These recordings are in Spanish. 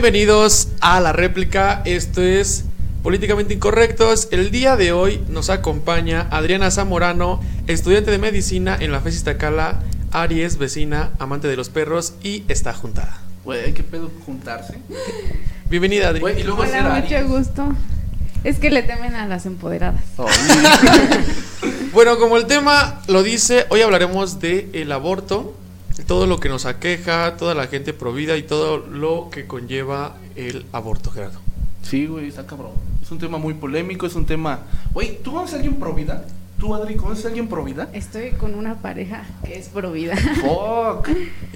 Bienvenidos a la réplica. Esto es Políticamente Incorrectos. El día de hoy nos acompaña Adriana Zamorano, estudiante de medicina en la FES Iztacala, Aries, vecina, amante de los perros y está juntada. Güey, ¿qué pedo juntarse? Bienvenida, Adri. Güey, y luego ser Hola, Aries. mucho gusto. Es que le temen a las empoderadas. Bueno, como el tema lo dice, hoy hablaremos de el aborto, todo lo que nos aqueja, toda la gente provida y todo lo que conlleva el aborto, Gerardo. Sí, güey, está cabrón. Es un tema muy polémico, es un tema... Güey, ¿tú conoces a alguien pro vida? ¿Tú, Adri, conoces a alguien pro vida? Estoy con una pareja que es pro vida. Fuck.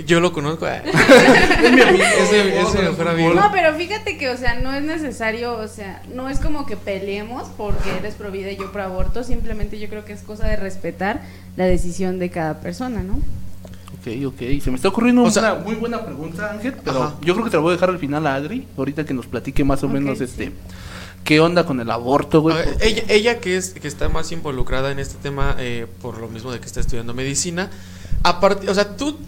Yo lo conozco. eh. Es mi amigo. Ese- mejor amigo. No, pero fíjate que, o sea, no es necesario, o sea, no es como que peleemos porque eres pro vida y yo pro aborto, simplemente yo creo que es cosa de respetar la decisión de cada persona, ¿no? Ok, ok. Se me está ocurriendo O sea- una muy buena pregunta, Ángel, pero Ajá. yo creo que te la voy a dejar al final a Adri, ahorita que nos platique más o menos sí. este... ¿Qué onda con el aborto, güey? ver, ella, ella que es que está más involucrada en este tema eh, por lo mismo de que está estudiando medicina, a partir, o sea, tú, tú-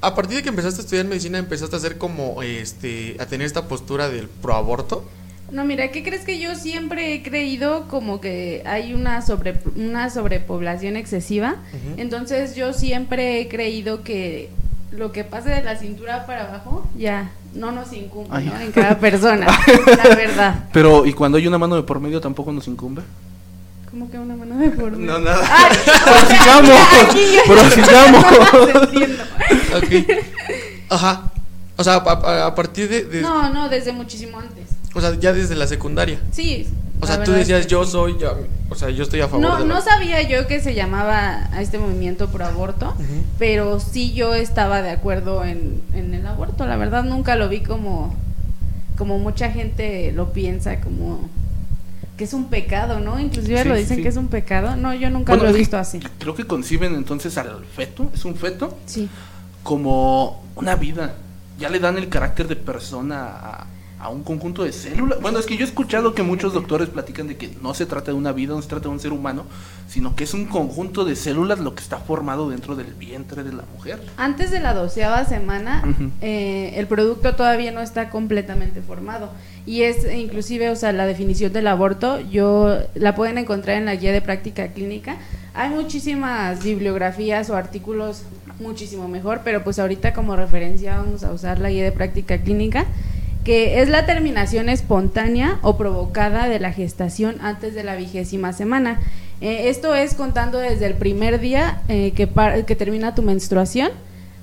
a partir de que empezaste a estudiar medicina empezaste a hacer como este a tener esta postura del proaborto. No, mira, ¿qué crees que yo siempre he creído como que hay una sobre una sobrepoblación excesiva? Entonces yo siempre he creído que lo que pase de la cintura para abajo ya no nos incumbe. ¿no? en cada persona, la verdad. Pero, ¿y cuando hay una mano de por medio tampoco nos incumbe? Como que una mano de por medio. No, nada. Ay, Prosigamos. Ajá. O sea, a, a- a partir de, de- No, no, desde muchísimo antes. O sea, ya desde la secundaria. Sí. O sea, tú es decías que yo sí. soy, ya, o sea, yo estoy a favor No, de la- no sabía yo que se llamaba a este movimiento pro aborto, pero sí yo estaba de acuerdo en, en el aborto. La verdad nunca lo vi como, como mucha gente lo piensa, como que es un pecado, ¿no? Inclusive Sí, lo dicen sí. que es un pecado. No, yo nunca Bueno, lo he visto así. Creo que conciben entonces al feto, es un feto, Sí. como una vida. Ya le dan el carácter de persona a, a un conjunto de células. Bueno, es que yo he escuchado que muchos doctores platican de que no se trata de una vida, no se trata de un ser humano, sino que es un conjunto de células lo que está formado dentro del vientre de la mujer. Antes de la doceava semana, eh, el producto todavía no está completamente formado. Y es eh, inclusive, o sea, la definición del aborto, yo la pueden encontrar en la guía de práctica clínica. Hay muchísimas bibliografías o artículos muchísimo mejor, pero pues ahorita como referencia vamos a usar la guía de práctica clínica, que es la terminación espontánea o provocada de la gestación antes de la vigésima semana. Eh, esto es contando desde el primer día eh, que, par- que termina tu menstruación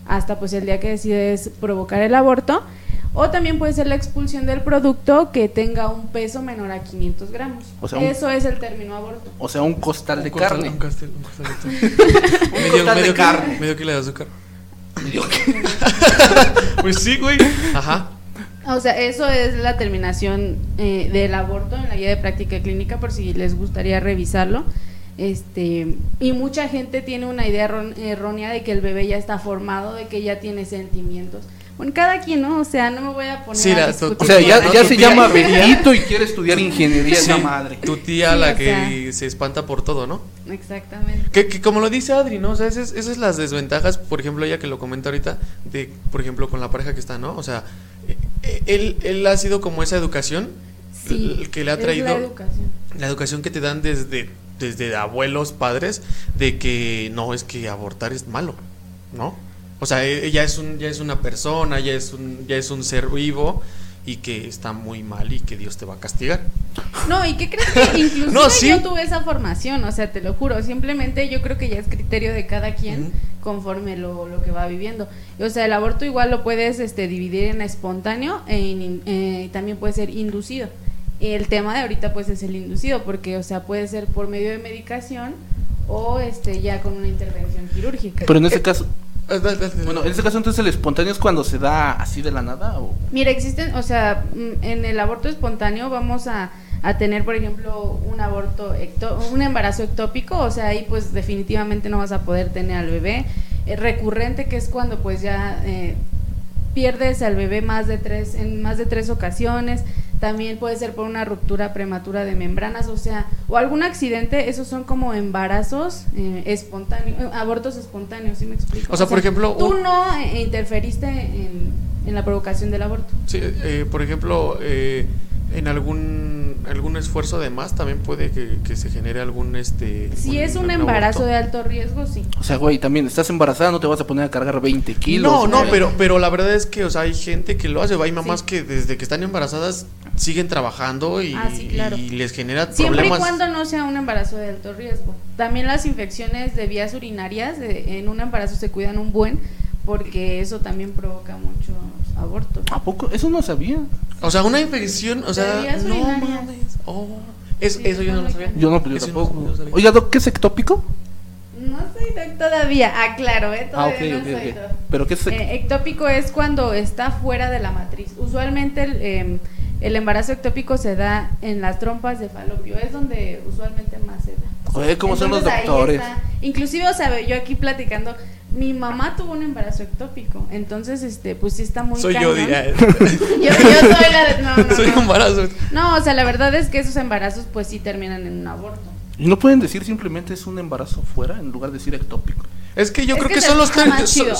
hasta pues el día que decides provocar el aborto. O también puede ser la expulsión del producto que tenga un peso menor a 500 gramos. O sea, un- Eso es el término aborto. O sea, un costal Un de costal- carne. Un costal, un costal de- Un medio, costal de medio carne. kilo, medio kilo de azúcar. Medio Pues sí, güey. Ajá. O sea, eso es la terminación eh, del aborto en la guía de práctica clínica, por si les gustaría revisarlo. Este, y mucha gente tiene una idea erró- errónea de que el bebé ya está formado, de que ya tiene sentimientos. Bueno, cada quien, ¿no? O sea, no me voy a poner Sí, a discutir O sea, ya, se tía- llama Benito y quiere estudiar ingeniería madre. Tu tía Sí, la que se espanta por todo, ¿no? Exactamente. Que, que como lo dice Adri, ¿no? O sea, esas, esas las desventajas, por ejemplo, ella que lo comenta ahorita, de, por ejemplo, con la pareja que está, ¿no? O sea, él, él ha sido como esa educación Sí, que le ha traído la educación. la educación que te dan desde, desde abuelos, padres, de que no, es que abortar es malo, ¿no? O sea, e- ella es, un, ya es una persona, ya es, un, ya es un ser vivo y que está muy mal y que Dios te va a castigar. No, ¿y qué crees que inclusive No, sí. yo tuve esa formación? O sea, te lo juro, simplemente yo creo que ya es criterio de cada quien conforme lo, lo que va viviendo. O sea, el aborto igual lo puedes este, dividir en espontáneo e in- eh, también puede ser inducido. El tema de ahorita pues es el inducido, porque o sea, puede ser por medio de medicación o este ya con una intervención quirúrgica. Pero en este caso. Bueno, en este caso entonces el espontáneo es cuando se da así de la nada o Mira, existen, o sea, mm, en el aborto espontáneo vamos a, a tener, por ejemplo, un aborto, ecto- un embarazo ectópico, o sea, ahí pues definitivamente no vas a poder tener al bebé. Eh, recurrente, que es cuando pues ya eh, pierdes al bebé más de tres, en más de tres ocasiones. También puede ser por una ruptura prematura de membranas, o sea, o algún accidente, esos son como embarazos eh, espontáneos, eh, abortos espontáneos, ¿sí me explico? O sea, por ejemplo, tú un- no eh, interferiste en, en la provocación del aborto. Sí, eh, por ejemplo, eh, en algún algún esfuerzo de más también puede que, que se genere algún este Si es un embarazo aborto. de alto riesgo, sí. O sea, güey, también estás embarazada, no te vas a poner a cargar 20 kilos. No, no, pero, pero la verdad es que, o sea, hay gente que lo hace. Hay mamás Sí. que desde que están embarazadas siguen trabajando y, Ah, sí, claro. y les genera Siempre problemas. y cuando no sea un embarazo de alto riesgo. También las infecciones de vías urinarias en un embarazo se cuidan un buen porque eso también provoca muchos abortos. ¿A poco? Eso no sabía. O sea, una infección, o sea, De vías no mames. Oh, es- Sí, eso yo no lo sabía. Yo no, pero yo Eso tampoco. no lo sabía. Oiga, Doc, ¿qué es ectópico? No soy doc todavía, aclaro, ¿eh? Ah, Todavía ok, no ok, soy doc. ¿Pero qué es ec- Eh, ectópico es cuando está fuera de la matriz. Usualmente el, eh, el embarazo ectópico se da en las trompas de falopio, es donde usualmente más se da. Joder, ¿cómo son los doctores? Inclusive, o sea, yo aquí platicando, mi mamá tuvo un embarazo ectópico, entonces, este, pues sí está muy Soy yo, diría. Yo, yo soy la de... No, no, Soy no. embarazo. No, o sea, la verdad es que esos embarazos pues sí terminan en un aborto. ¿Y no pueden decir simplemente es un embarazo fuera en lugar de decir ectópico? Es que yo Es creo que son los términos. son-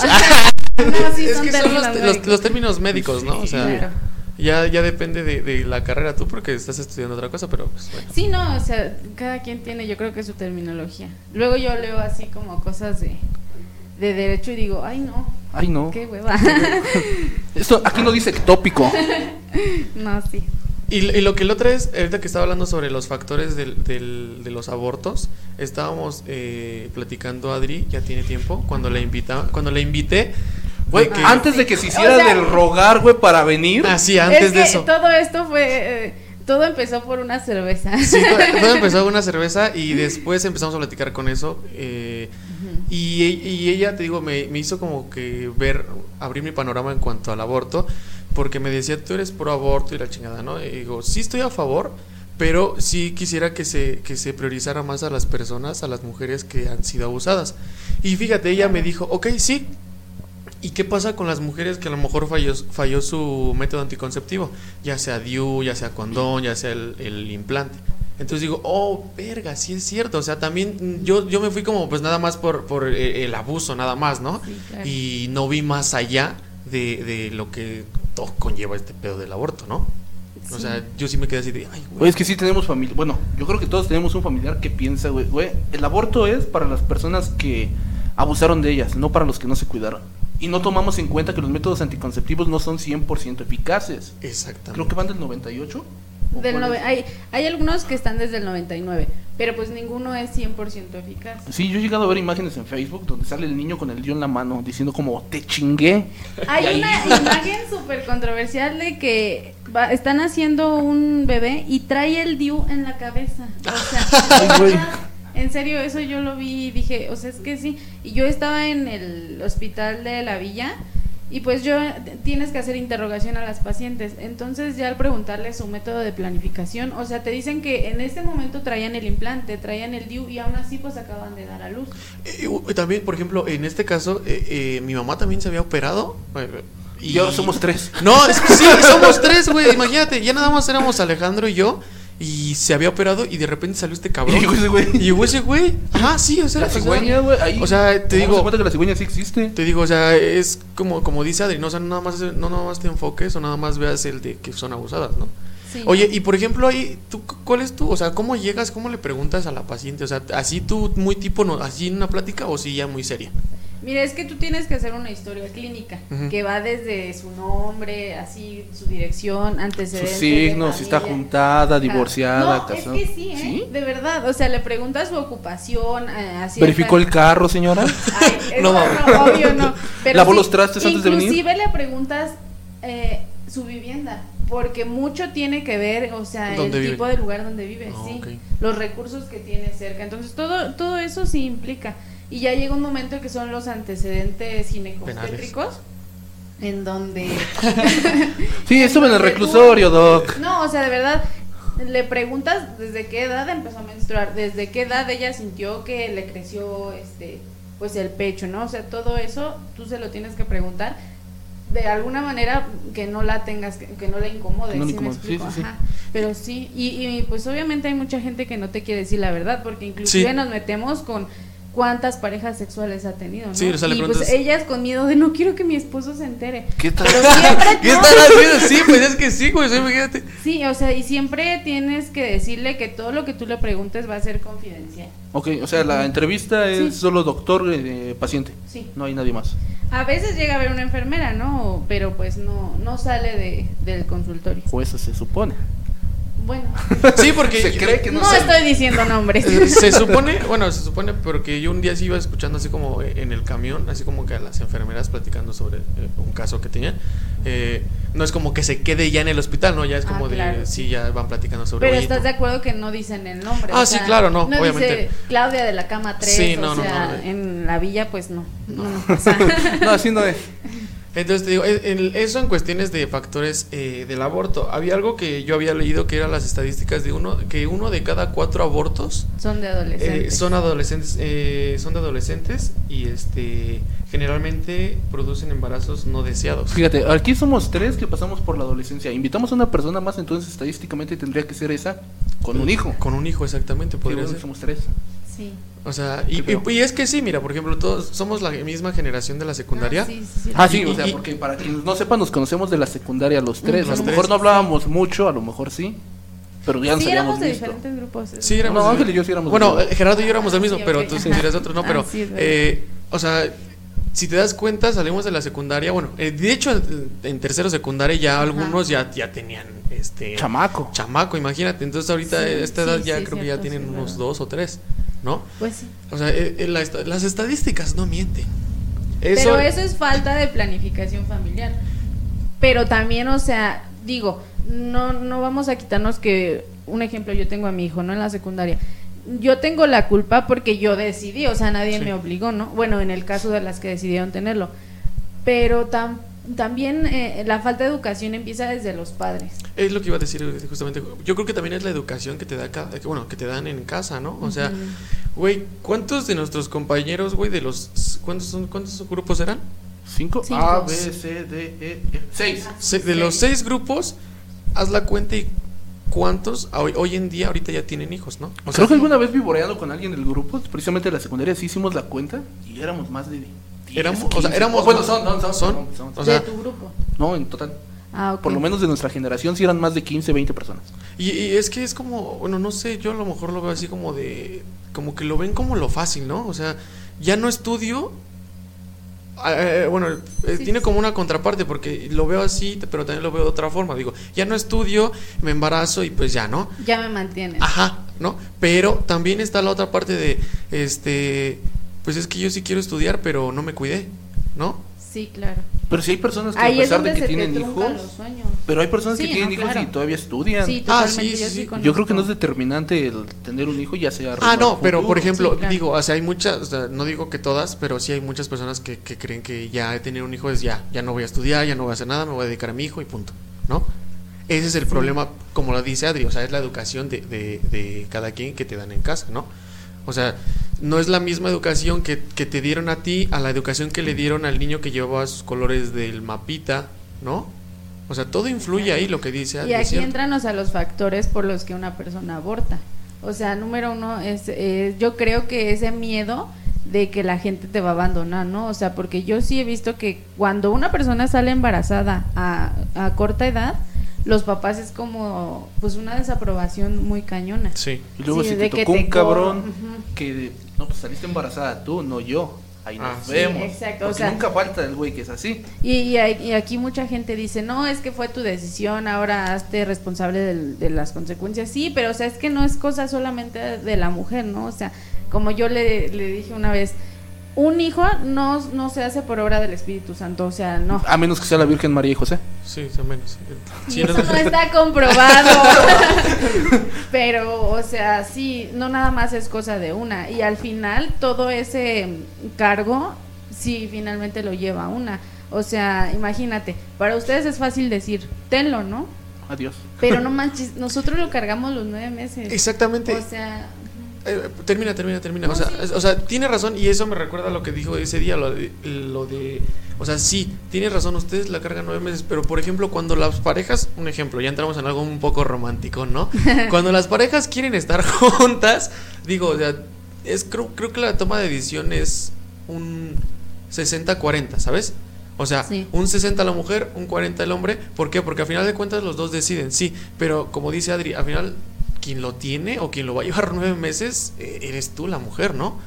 No, sí, es son que son los, términos los- médicos. los términos médicos, ¿no? O sea, Claro. Ya, ya depende de, de la carrera tú porque estás estudiando otra cosa, pero pues bueno. Sí, no, o sea, cada quien tiene, yo creo que su terminología. Luego yo leo así como cosas de, de derecho y digo, ay no, Ay, no. qué hueva. Esto aquí no dice ectópico. no, sí. Y, y lo que el otro es, ahorita que estaba hablando sobre los factores del, del- de los abortos, estábamos eh, platicando Adri, ya tiene tiempo, cuando le invita, cuando le invité, Güey, que- antes de que se hiciera O sea- del rogar, güey, para venir. Ah, sí, antes es que de eso. todo esto fue, eh, todo empezó por una cerveza. Sí, todo, todo empezó con una cerveza y después empezamos a platicar con eso. eh, y, y ella, te digo, me, me hizo como que ver, abrir mi panorama en cuanto al aborto, porque me decía, tú eres pro aborto y la chingada, ¿no? Y digo, sí estoy a favor, pero sí quisiera que se, que se priorizara más a las personas, a las mujeres que han sido abusadas. Y fíjate, ella me dijo, ok, sí. ¿Y qué pasa con las mujeres que a lo mejor falló, falló su método anticonceptivo? Ya sea DIU, ya sea condón, ya sea el, el implante. Entonces digo, oh, verga, sí es cierto. O sea, también yo, yo me fui como pues nada más por, por eh, el abuso, nada más, ¿no? Sí, claro. Y no vi más allá de, de lo que todo conlleva este pedo del aborto, ¿no? O Sí. sea, yo sí me quedé así de, ay, Güey, güey. es que sí tenemos familia. Bueno, yo creo que todos tenemos un familiar que piensa, güey, güey, el aborto es para las personas que abusaron de ellas, no para los que no se cuidaron. Y no tomamos en cuenta que los métodos anticonceptivos no son 100% eficaces. Exactamente. Creo que van del 98. ¿o Del es? hay, hay algunos que están desde el 99, pero pues ninguno es 100% eficaz. Sí, yo he llegado a ver imágenes en Facebook donde sale el niño con el dio en la mano diciendo como, te chingué. Hay una imagen súper controversial de que va- están haciendo un bebé y trae el DIU en la cabeza. O sea, Ay, güey. En serio, eso yo lo vi y dije, o sea, es que sí. Y yo estaba en el hospital de la villa y pues yo tienes que hacer interrogación a las pacientes. Entonces ya al preguntarle su método de planificación, o sea, te dicen que en este momento traían el implante, traían el DIU y aún así pues acaban de dar a luz. Eh, eh, también, por ejemplo, en este caso, eh, eh, mi mamá también se había operado. Y ahora somos tres. No, es que sí, somos tres, güey. Imagínate, ya nada más éramos Alejandro y yo. Y se había operado y de repente salió este cabrón. Y llegó ese güey. Y llegó ese güey. Ajá, sí, o sea. La o sea, cigüeña, güey, ahí. O sea, te Tomamos en digo. cuenta que la cigüeña sí existe. Te digo, o sea, es como, como dice Adri, no, o sea, nada más, no nada más te enfoques o nada más veas el de que son abusadas, ¿no? Sí. Oye, y por ejemplo, ahí, ¿tú, ¿cuál es tu, o sea, cómo llegas, cómo le preguntas a la paciente? O sea, así tú muy tipo, no, así en una plática o sí ya muy seria. Mira, es que tú tienes que hacer una historia clínica que va desde su nombre, así, su dirección, Sus antecedentes. de signos, si está juntada, divorciada, no, casada. Es que sí, ¿eh? De verdad. O sea, le preguntas su ocupación. eh, así ¿Verificó el carro, señora? Ay, No, no, obvio no. Pero ¿Lavó sí, los trastes antes de venir? Inclusive le preguntas eh, su vivienda, porque mucho tiene que ver, o sea, el tipo de lugar donde vive, Ah, sí, los recursos que tiene cerca. Entonces todo todo eso sí implica. Y ya llega un momento que son los antecedentes ginecobstétricos en donde Sí, estuve en el reclusorio, doc. no, o sea, de verdad, le preguntas desde qué edad empezó a menstruar, desde qué edad ella sintió que le creció este pues el pecho, ¿no? O sea, todo eso tú se lo tienes que preguntar de alguna manera que no la tengas, que, que no la incomode, Que no ¿sí me explico? sí, sí. Ajá. Pero sí, y, y, pues obviamente hay mucha gente que no te quiere decir la verdad, porque inclusive Sí. nos metemos con cuántas parejas sexuales ha tenido, ¿no? Sí, o sea, le y pues preguntas- ellas con miedo de no quiero que mi esposo se entere. ¿Qué tal? Pero siempre ¿Qué no. están haciendo? Sí, pues es que sí, güey, sí, imagínate. Sí, o sea, y siempre tienes que decirle que todo lo que tú le preguntes va a ser confidencial. Ok, o sea, la entrevista es Sí. solo doctor, eh, paciente. Sí. No hay nadie más. A veces llega a haber una enfermera, ¿no? Pero pues no, no sale de, del consultorio. O eso se supone. Bueno, Sí, porque Se cree que no, no estoy diciendo nombres. Eh, Se supone, bueno, se supone, pero que yo un día sí iba escuchando así como eh, en el camión, así como que a las enfermeras platicando sobre eh, un caso que tenía. Eh, no es como que se quede ya en el hospital, ¿no? Ya es Ah, como de, sí, ya van platicando sobre Pero "Oye, estás tú". de acuerdo que no dicen el nombre. Ah, sí, claro, no, no obviamente. Dice Claudia de la cama 3, Sí, o no, no, sea, no. en la villa, pues no. No, no, o sea, No, así no es. Entonces te digo, eh, en- eso en cuestiones de factores eh, del aborto. Había algo que yo había leído que eran las estadísticas de uno, que uno de cada cuatro abortos son de eh, adolescentes. son adolescentes, eh, son de adolescentes y este generalmente producen embarazos no deseados. Fíjate, aquí somos tres que pasamos por la adolescencia. Invitamos a una persona más, entonces estadísticamente tendría que ser esa con un hijo. Con un hijo, exactamente, Sí, podría bueno, ser. somos tres. Sí. O sea, y, y- y es que sí, mira, por ejemplo, todos somos la misma generación de la secundaria. Ah, sí, sí, sí. Ah, sí, Y- o sea, y- porque para quienes no sepan, nos conocemos de la secundaria los tres. Los a lo tres. mejor no hablábamos mucho, a lo mejor sí, pero ya nos Sí, habíamos éramos de visto. diferentes grupos. Sí, éramos No, Ángel y yo sí éramos Bueno, Gerardo y yo éramos del mismo, Sí, pero tú sí eres otro, ¿no? Ah, Pero, eh, o sea, si te das cuenta, salimos de la secundaria. Bueno, eh, de hecho, en- en tercero secundaria ya Ajá. algunos ya, ya tenían este Chamaco. chamaco, imagínate. Entonces, ahorita Sí, esta edad sí, ya sí, creo que ya tienen sí, unos verdad. dos o tres, ¿no? Pues sí. O sea, eh, eh, la esta- las estadísticas no mienten. Eso, Pero eso es falta de planificación familiar. Pero también, o sea, digo, no, no vamos a quitarnos que, un ejemplo, yo tengo a mi hijo, ¿no? En la secundaria. Yo tengo la culpa porque yo decidí, o sea, nadie Sí. me obligó, ¿no? Bueno, en el caso de las que decidieron tenerlo. Pero tam- también eh, la falta de educación empieza desde los padres. Es lo que iba a decir eh, justamente. Yo creo que también es la educación que te da cada, que, bueno, que te dan en casa, ¿no? O sea, güey, ¿cuántos de nuestros compañeros, güey, de los cuántos son cuántos grupos eran? ¿Cinco? Cinco. A, B, C, D, E, F. Seis. Se- de los seis grupos, haz la cuenta y cuántos hoy, hoy en día ahorita ya tienen hijos, ¿no? O sea, Creo que alguna vez vivoreando con alguien del grupo, precisamente de la secundaria, sí hicimos la cuenta y éramos más de 10 Éramos- o o sea, 15. éramos- bueno, son, no, son, son- son, son. O sea, de tu grupo. No, en total. Ah, ok. Por lo menos de nuestra generación sí eran más de 15, 20 personas. y, y es que es como, bueno, no sé, yo a lo mejor lo veo así como de, como que lo ven como lo fácil, ¿no? O sea, ya no estudio. Eh, bueno, eh, Sí, tiene como una contraparte porque lo veo así, pero también lo veo de otra forma. Digo, ya no estudio, me embarazo y pues ya, ¿no? Ya me mantienes. Ajá, ¿no? Pero también está la otra parte de, este, pues es que yo sí quiero estudiar, pero no me cuidé, ¿no? Sí, claro. Pero sí hay personas que Ahí a es pesar donde de que se te tienen hijos, los sueños. pero hay personas Sí, que tienen no, hijos claro. y todavía estudian. Sí, Ah, sí, yo sí. Yo creo que no es determinante el tener un hijo, ya sea Ah, no, pero por ejemplo, Sí, claro. digo, o sea, hay muchas, o sea, no digo que todas, pero sí hay muchas personas que, que creen que ya tener un hijo es ya, ya no voy a estudiar, ya no voy a hacer nada, me voy a dedicar a mi hijo y punto, ¿no? Ese es el problema, como lo dice Adri, o sea, es la educación de, de, de cada quien que te dan en casa, ¿no? O sea, no es la misma educación que, que te dieron a ti a la educación que le dieron al niño que llevaba sus colores del mapita, ¿no? O sea, todo influye ahí lo que dice. Y aquí cierto. entran a los factores por los que una persona aborta. O sea, número uno es, eh, yo creo que ese miedo de que la gente te va a abandonar, ¿no? O sea, porque yo sí he visto que cuando una persona sale embarazada a, a corta edad, los papás es como, pues, una desaprobación muy cañona. Sí. Y luego Sí, si de te que tocó te un cabrón que, no, pues saliste embarazada tú, no yo. Ahí nos Ah, sí, vemos. exacto, o sea- nunca falta el güey que es así. Y, y, aquí mucha gente dice, no, es que fue tu decisión, ahora hazte responsable del- de las consecuencias. Sí, pero o sea, es que no es cosa solamente de la mujer, ¿no? O sea, como yo le, le dije una vez, un hijo no, no se hace por obra del Espíritu Santo, o sea, no. A menos que sea la Virgen María y José. Sí, menos. Sí, eso no está comprobado. Pero, o sea, sí, no nada más es cosa de una. Y al final, todo ese cargo, sí, finalmente lo lleva una. O sea, imagínate, para ustedes es fácil decir, tenlo, ¿no? Adiós. Pero no manches, nosotros lo cargamos los nueve meses. Exactamente. O sea, Eh, termina, termina, termina. O sea, o sea, tiene razón y eso me recuerda a lo que dijo ese día, lo de, lo de, o sea, sí, tiene razón, ustedes la cargan nueve meses, pero por ejemplo, cuando las parejas, un ejemplo, ya entramos en algo un poco romántico, ¿no? Cuando las parejas quieren estar juntas, digo, o sea, es creo, creo que la toma de decisión es un 60-40, ¿sabes? O sea, Sí. un 60 la mujer, un 40 el hombre. ¿Por qué? Porque al final de cuentas los dos deciden, sí. Pero como dice Adri, al final quien lo tiene o quien lo va a llevar nueve meses, eh, eres tú la mujer, ¿no?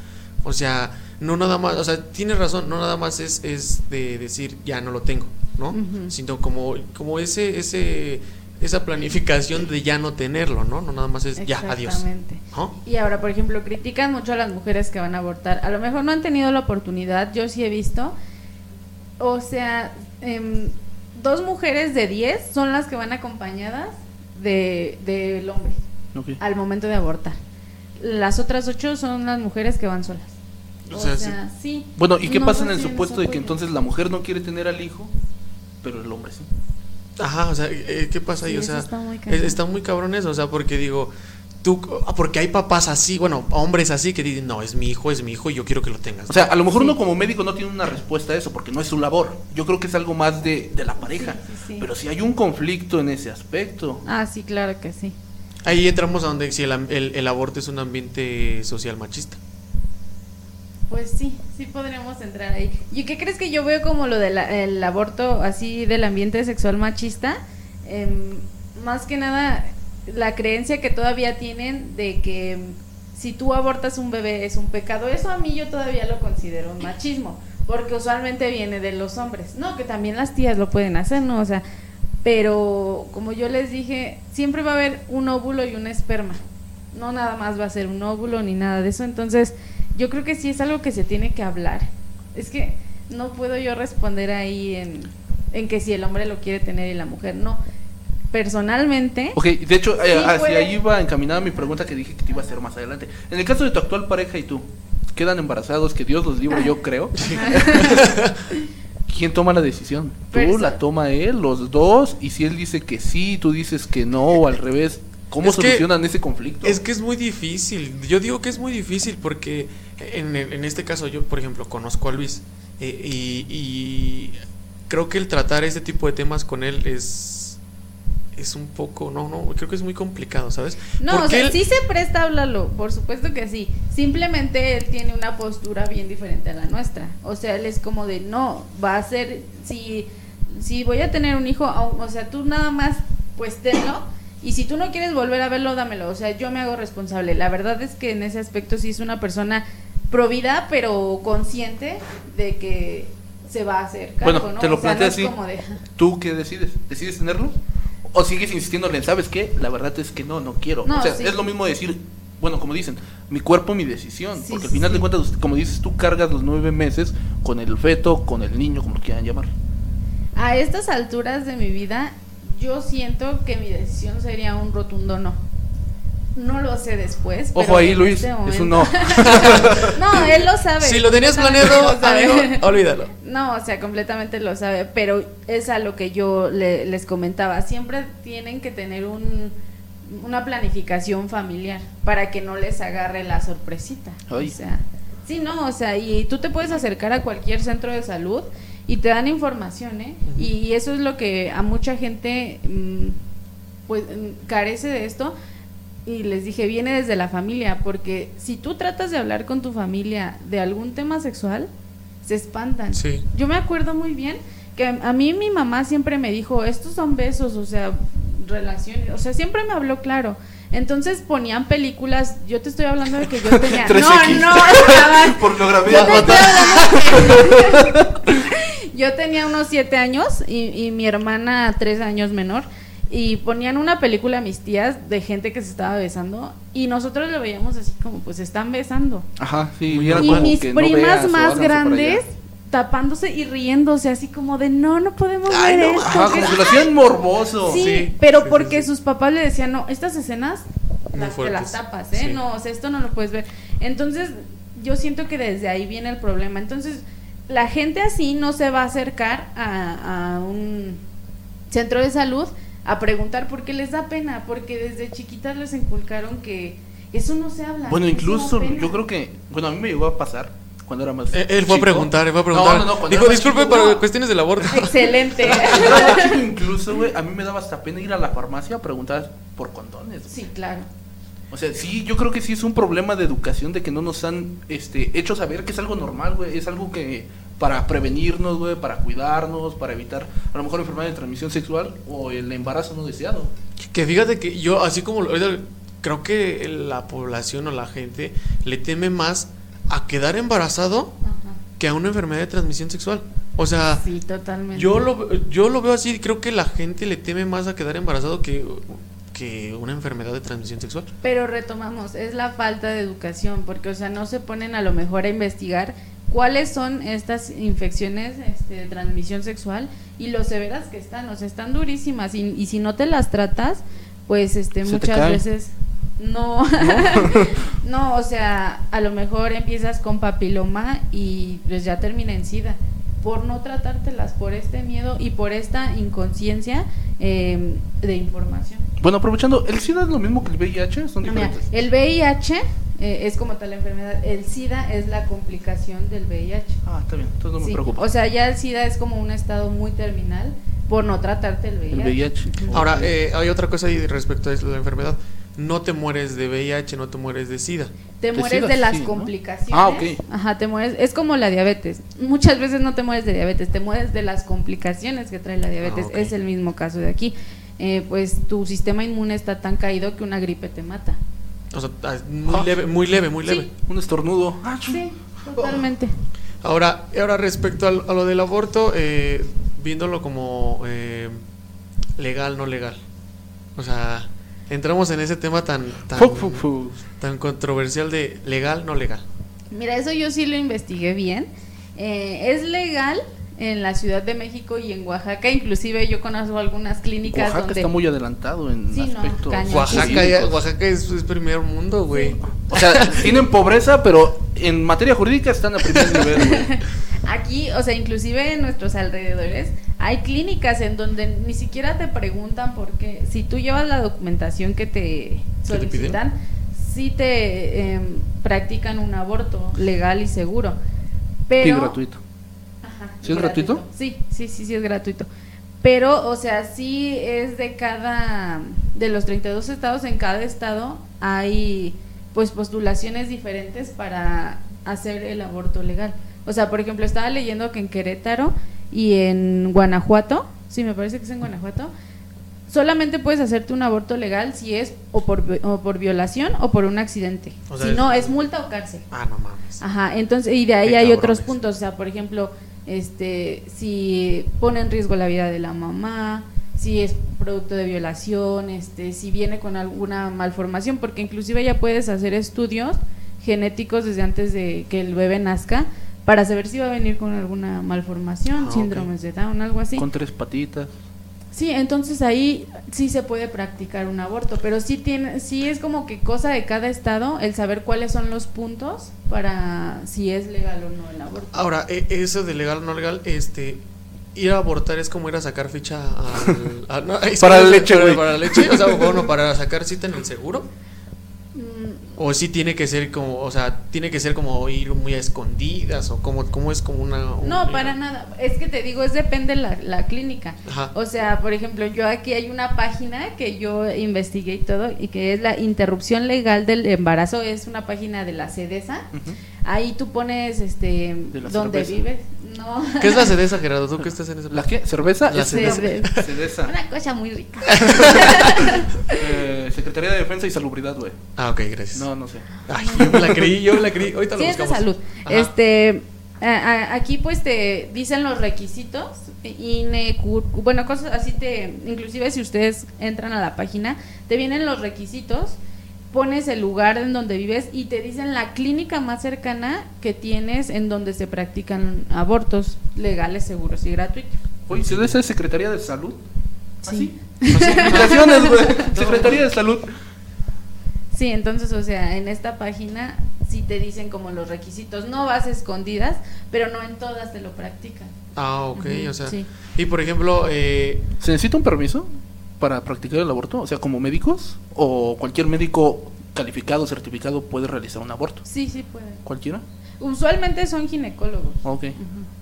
O sea, no nada más, o sea, tienes razón, no nada más es, es de decir, ya no lo tengo, ¿no? Ujú. Sino como, como ese, ese, esa planificación de ya no tenerlo, ¿no? No nada más es ya, adiós. Exactamente. ¿no? Y ahora, por ejemplo, critican mucho a las mujeres que van a abortar. A lo mejor no han tenido la oportunidad, yo sí he visto. O sea, em, dos mujeres de 10 son las que van acompañadas de- del hombre Al momento de abortar. Las otras ocho son las mujeres que van solas. O O, sea, sea, sí. Bueno, ¿y qué No pasa en el supuesto de que entonces la mujer no quiere tener al hijo, pero el hombre sí? Ajá, o sea, eh, ¿qué pasa ahí? Sí, o sea, está muy está muy cabrón eso, o sea, porque digo, tú, ah, porque hay papás así, bueno, hombres así que dicen, no, es mi hijo, es mi hijo y yo quiero que lo tengas. O sea, a lo mejor Sí. uno como médico no tiene una respuesta a eso porque no es su labor. Yo creo que es algo más de, de la pareja. Sí, sí, sí. Pero si hay un conflicto en ese aspecto. Ah, sí, claro que sí. Ahí entramos a donde si el, el aborto es un ambiente social machista. Pues sí, sí podremos entrar ahí. ¿Y qué crees que yo veo como lo del aborto así del ambiente sexual machista? Em, más que nada la creencia que todavía tienen de que em, si tú abortas un bebé es un pecado. Eso a mí yo todavía lo considero un machismo, porque usualmente viene de los hombres. No, que también las tías lo pueden hacer, ¿no? O sea, pero como yo les dije, siempre va a haber un óvulo y un esperma. No nada más va a ser un óvulo ni nada de eso. Entonces, yo creo que sí es algo que se tiene que hablar. Es que no puedo yo responder ahí en, en que si el hombre lo quiere tener y la mujer no. Personalmente, Ok, de hecho, eh, hacia puede. ahí iba encaminada mi pregunta que dije que te iba a hacer más adelante. En el caso de tu actual pareja y tú, quedan embarazados, que Dios los libre, yo creo. ¿Quién toma la decisión? ¿Tú, la toma él, los dos? Y si él dice que sí, tú dices que no, o al revés, ¿cómo Es que- solucionan ese conflicto? Es que es muy difícil. Yo digo que es muy difícil porque en, en este caso yo, por ejemplo, conozco a Luis eh, y, y creo que el tratar este tipo de temas con él es es un poco, no, no, creo que es muy complicado, ¿sabes? no, o sea, él- sí se presta a hablarlo, por supuesto que sí. Simplemente él tiene una postura bien diferente a la nuestra. O sea, él es como de, no, va a ser, si, si voy a tener un hijo, o sea, tú nada más, pues tenlo. Y si tú no quieres volver a verlo, dámelo. O sea, yo me hago responsable. La verdad es que en ese aspecto sí es una persona provida, pero consciente de que se va a hacer cargo, Bueno, ¿no? te lo O sea, no así. como de- ¿Tú qué decides? ¿Decides tenerlo? ¿O sigues insistiéndole, sabes qué? La verdad es que no, no quiero. No, o sea, sí. es lo mismo decir, bueno, como dicen, mi cuerpo, mi decisión. Sí, porque al sí, final de cuentas, como dices, tú cargas los nueve meses con el feto, con el niño, como lo quieran llamar. A estas alturas de mi vida, yo siento que mi decisión sería un rotundo no. No lo sé después. Ojo pero ahí, Luis, este es un no. no, él lo sabe. si lo tenías planeado, lo amigo, olvídalo. No, o sea, completamente lo sabe, pero es a lo que yo le- les comentaba. Siempre tienen que tener un, una planificación familiar para que no les agarre la sorpresita. Ay. O sea, sí, no, o sea, y tú te puedes acercar a cualquier centro de salud y te dan información, ¿eh? Y eso es lo que a mucha gente, mm, pues, mm, carece de esto. Y les dije, viene desde la familia, porque si tú tratas de hablar con tu familia de algún tema sexual, se espantan. Sí. Yo me acuerdo muy bien que a mí mi mamá siempre me dijo, estos son besos, o sea, relaciones, o sea, siempre me habló claro. Entonces ponían películas, yo te estoy hablando de que yo tenía... no, 3X. no, Pornografía. yo, yo tenía unos siete años y, y mi hermana tres años menor. Y ponían una película a mis tías de gente que se estaba besando y nosotros lo veíamos así como pues se están besando. Ajá, sí. Muy y era Y mis que primas más grandes tapándose y riéndose así como de no, no podemos Ay, ver no, esto. Ajá, como que lo hacían morboso. Sí, Sí, pero sí, porque sí. sus papás le decían, no, estas escenas las, te las tapas, ¿eh? Sí. No, o sea, esto no lo puedes ver. Entonces, yo siento que desde ahí viene el problema. Entonces, la gente así no se va a acercar a, a un centro de salud a preguntar porque les da pena, porque desde chiquitas les inculcaron que eso no se habla. Bueno, incluso yo creo que, bueno, a mí me llegó a pasar cuando era más. Eh, Él fue a preguntar, él fue a preguntar. No, no, no, Dijo, disculpe chico, para no. cuestiones del aborto. Excelente. Chico, incluso, güey, a mí me daba hasta pena ir a la farmacia a preguntar por condones. sí, claro. O sea, sí, yo creo que sí es un problema de educación de que no nos han este, hecho saber que es algo normal, güey. Es algo que para prevenirnos, güey, para cuidarnos, para evitar a lo mejor enfermedad de transmisión sexual o el embarazo no deseado. Que fíjate que yo, así como creo que la población o la gente le teme más a quedar embarazado Ajá. que a una enfermedad de transmisión sexual. O sea, Sí, totalmente. yo lo, yo lo veo así, creo que la gente le teme más a quedar embarazado que, que una enfermedad de transmisión sexual. Pero retomamos, es la falta de educación, porque, o sea, no se ponen a lo mejor a investigar cuáles son estas infecciones este, de transmisión sexual y lo severas que están, o sea, están durísimas y, y si no te las tratas, pues este muchas veces no, no, o sea, a lo mejor empiezas con papiloma y pues ya termina en sida por no tratártelas, por este miedo y por esta inconsciencia eh, de información. Bueno, aprovechando, ¿el SIDA es lo mismo que el VIH? Son mira, diferentes. el VIH eh, es como tal la enfermedad, el SIDA es la complicación del VIH. Ah, está bien, entonces no me Sí, preocupa. O sea, ya el SIDA es como un estado muy terminal por no tratarte el VIH. el VIH. Ahora, eh, hay otra cosa ahí respecto a eso, la enfermedad. No te mueres de VIH, no te mueres de SIDA. Te Te mueres SIDA, de las sí, ¿no? complicaciones. Ah, ok. Ajá, te mueres. Es como la diabetes. Muchas veces no te mueres de diabetes, te mueres de las complicaciones que trae la diabetes. Ah. Es el mismo caso de aquí. Eh, pues tu sistema inmune está tan caído que una gripe te mata. O sea, ah, muy Ah. leve, muy leve, muy Sí. leve. Un estornudo. Ah. Sí, totalmente. Ahora, ahora respecto al- a, lo del aborto, eh, viéndolo como eh, legal, no legal. O sea, entramos en ese tema tan, tan, tan controversial de legal, no legal. Mira, eso yo sí lo investigué bien. Eh, es legal en la Ciudad de México y en Oaxaca. Inclusive yo conozco algunas clínicas Oaxaca donde... está muy adelantado en Sí, aspectos. Oaxaca, ya- jurídicos. Oaxaca es, es primer mundo, güey. O sea, tienen pobreza, pero en materia jurídica están a primer nivel, güey. Aquí, o sea, inclusive en nuestros alrededores hay clínicas en donde ni siquiera te preguntan por qué. Si tú llevas la documentación que te solicitan, sí te em, practican un aborto legal y seguro. Pero, Y gratuito. ¿Sí es gratuito? Sí, sí, sí, sí es gratuito. Pero, o sea, sí es de cada, de los 32 estados, en cada estado hay pues postulaciones diferentes para hacer el aborto legal. O sea, por ejemplo, estaba leyendo que en Querétaro y en Guanajuato, sí, me parece que es en Guanajuato, solamente puedes hacerte un aborto legal si es o por, o por violación o por un accidente. O sea, si es- no, es multa o cárcel. Ah, no mames. Ajá, entonces, y de ahí Qué hay otros puntos, o sea, por ejemplo, este, si pone en riesgo la vida de la mamá, si es producto de violación, este, si viene con alguna malformación, porque inclusive ya puedes hacer estudios genéticos desde antes de que el bebé nazca para saber si va a venir con alguna malformación, Ah, síndromes de Down, algo así. Con tres patitas. Sí, entonces ahí sí se puede practicar un aborto, pero sí tiene, sí es como que cosa de cada estado el saber cuáles son los puntos para si es legal o no el aborto. Ahora, e- eso de legal o no legal, este. Ir a abortar es como ir a sacar ficha al, a- no, Para que- la leche, para, para la leche, o sea, o bueno, para sacar cita en el seguro. O sí tiene que ser como, o sea, tiene que ser como ir muy a escondidas o como, como es como una... un- No, para nada. Es que te digo, es depende la, la clínica. Ajá. O sea, por ejemplo, yo aquí hay una página que yo investigué y todo, y que es la interrupción legal del embarazo. Es una página de la CEDESA. Ahí tú pones este donde cerveza. vives. No. ¿Qué es la sedeza, Gerardo? ¿Tú qué estás en ese ¿La qué? ¿Cerveza? La cerveza. Cerveza. Una cosa muy rica. Eh, Secretaría de Defensa y Salubridad, güey. Ah, ok, gracias. No, no sé. Ay, yo me la creí, yo me la creí. Ahorita lo Sí, es de buscamos. salud. Ajá. Este, a- a- aquí pues te dicen los requisitos, INE, CUR, bueno, cosas así te, inclusive si ustedes entran a la página, te vienen los requisitos, pones el lugar en donde vives y te dicen la clínica más cercana que tienes en donde se practican abortos legales, seguros y gratuitos. Oye, ¿se es Secretaría de Salud? ¿Ah, Sí. Güey. Secretaría de Salud. Sí, entonces, o sea, en esta página sí te dicen como los requisitos, no vas escondidas, pero no en todas te lo practican. Ah, ok, o sea. sí. Y por ejemplo, eh, ¿Se necesita un permiso para practicar el aborto? O sea, como médicos o cualquier médico calificado, certificado puede realizar un aborto. Sí, sí puede. ¿Cualquiera? Usualmente son ginecólogos. Ok.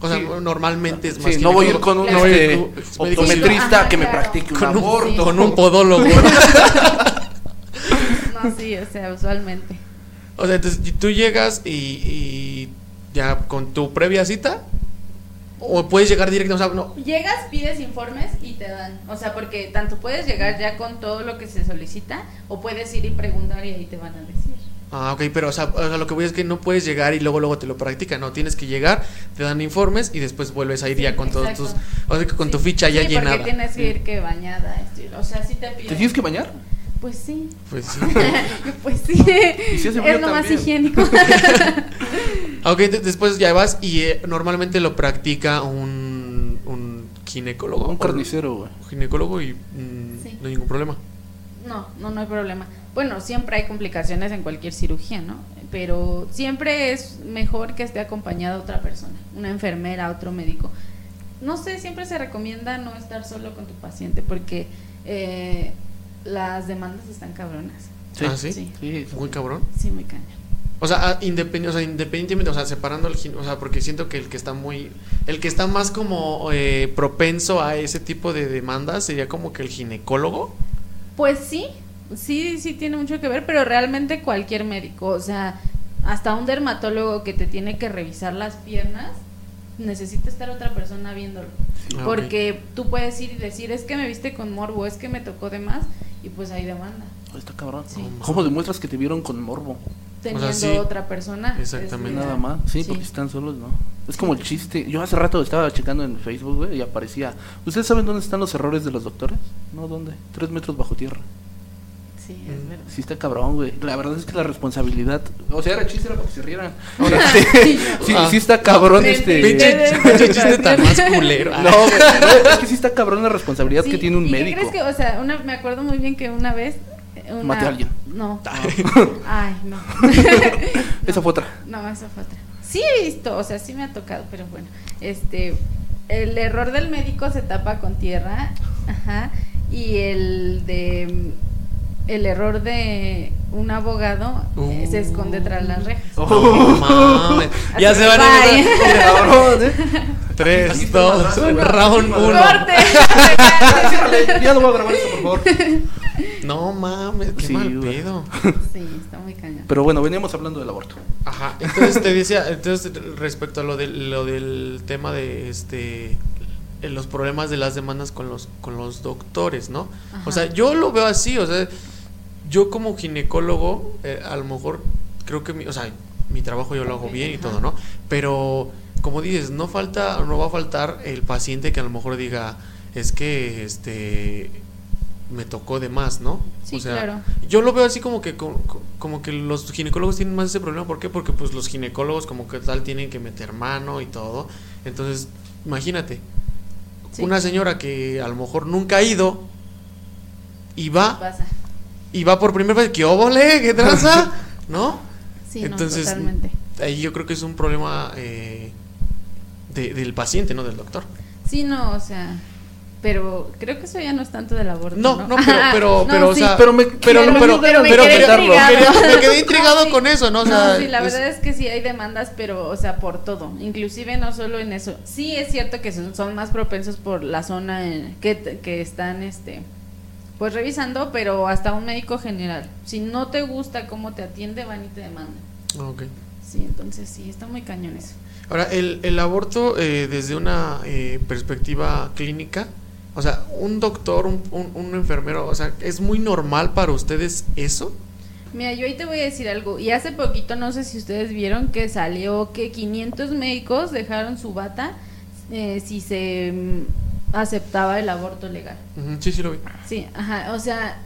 o sea, Sí. normalmente es más Sí, no voy a ir con un Claro. este, optometrista Ajá, que me claro. practique un con un, aborto. con un podólogo. No, No, sí, o sea, usualmente. O sea, entonces tú llegas y, y ya con tu previa cita. O puedes llegar directo, o sea, no. Llegas, pides informes y te dan. O sea, porque tanto puedes llegar ya con todo lo que se solicita o puedes ir y preguntar y ahí te van a decir. Ah, ok, pero o sea, o sea, lo que voy es que no puedes llegar y luego luego te lo practican, no, tienes que llegar, te dan informes y después vuelves a ir Sí, ya con todos tus, o sea, que con tu Sí. ficha ya Sí, llenada. Porque tienes que ir que bañada, esto o sea, sí te piden. ¿Te tienes que bañar? Pues sí. Pues sí. pues sí. Si es lo más higiénico. Ah, ok, de- después ya vas y eh, normalmente lo practica un, un ginecólogo. Un carnicero, güey. Un ginecólogo y mm, Sí. no hay ningún problema. No, no, no hay problema. Bueno, siempre hay complicaciones en cualquier cirugía, ¿no? Pero siempre es mejor que esté acompañada otra persona, una enfermera, otro médico. No sé, siempre se recomienda no estar solo con tu paciente porque eh, las demandas están cabronas. Ah, ¿sí? Sí, Sí, Muy cabrón. sí, muy cañón. O sea, ah, independ- o sea, independientemente, o sea, separando el gine- o sea, porque siento que el que está muy, el que está más como eh, propenso a ese tipo de demandas sería como que el ginecólogo. Pues sí, sí, sí tiene mucho que ver, pero realmente cualquier médico, o sea, hasta un dermatólogo que te tiene que revisar las piernas, necesita estar otra persona viéndolo. Ah. Porque tú puedes ir y decir, es que me viste con morbo, es que me tocó de más, y pues hay demanda. Está cabrón. Sí. ¿Cómo demuestras que te vieron con morbo? Teniendo sí. otra persona. Exactamente. es Nada más. Sí, porque están solos, ¿no? Es como el chiste. Yo hace rato estaba checando en Facebook, güey, y aparecía. ¿Ustedes saben dónde están los errores de los doctores? No, ¿dónde? Tres metros bajo tierra. Sí, es Mm. verdad. Sí está cabrón, güey. La verdad es que la responsabilidad... O sea, era chiste, era para que se rieran. Sí, Este, yo- sí, Ah. sí está cabrón este... Pinche, chiste tan más culero. No, güey, es que sí está cabrón la responsabilidad Sí, que tiene un ¿y qué médico. crees que, o sea, una, me acuerdo muy bien que una vez... Una, Maté a alguien. No. Ay, no. Esa fue otra. No, esa fue otra. Sí he visto, o sea, sí me ha tocado, pero bueno. Este, el error del médico se tapa con tierra, ajá, y el de el error de un abogado eh, se esconde tras las rejas. Mames. Ya Así se van bye. a ir. ¿eh? Tres, dos, round uno. Ya no voy a grabar esto, por favor. No mames, qué Sí, mal güey. pedo. sí, está muy cañón. Pero bueno, veníamos hablando del aborto. Ajá, entonces te decía, entonces respecto a lo del, lo del tema de este eh, los problemas de las demandas con los con los doctores, ¿no? Ajá. O sea, yo lo veo así, o sea, yo como ginecólogo eh, a lo mejor creo que mi, o sea, mi trabajo yo lo hago bien y Ajá. todo, ¿no? Pero como dices, no falta no va a faltar el paciente que a lo mejor diga, es que este me tocó de más, ¿no? Sí, o sea, claro. yo lo veo así como que como, como que los ginecólogos tienen más ese problema, ¿por qué? Porque pues los ginecólogos como que tal tienen que meter mano y todo. Entonces, imagínate, Sí. una señora que a lo mejor nunca ha ido y va Pasa. y va por primera vez, ¿qué óvole? ¿Qué traza? ¿No? Sí, Entonces, no, totalmente. Ahí yo creo que es un problema eh, de- del paciente, no del doctor. Sí, no, o sea, pero creo que eso ya no es tanto del aborto. No, No, no, pero, pero, No, o sí. sea, Pero me- pero, pero- pero, pero me pero quedé me- intrigado. me quedé intrigado No, sí. con eso, ¿no? O No, sea, sí, la es- verdad es que sí hay demandas, pero, o sea, por todo. Inclusive no solo en eso. Sí es cierto que son, son más propensos por la zona en- que, que están, este, pues revisando, pero hasta un médico general. Si no te gusta cómo te atiende, van y te demandan. Ah, ok. Sí, entonces sí, está muy cañón eso. Ahora, el, el aborto eh, desde una eh, perspectiva clínica, o sea, un doctor, un, un, un enfermero, o sea, ¿es muy normal para ustedes eso? Mira, yo ahí te voy a decir algo. Y hace poquito, no sé si ustedes vieron que salió que 500 médicos dejaron su bata eh, si se mm, aceptaba el aborto legal. Sí, sí lo vi. Sí, ajá, o sea,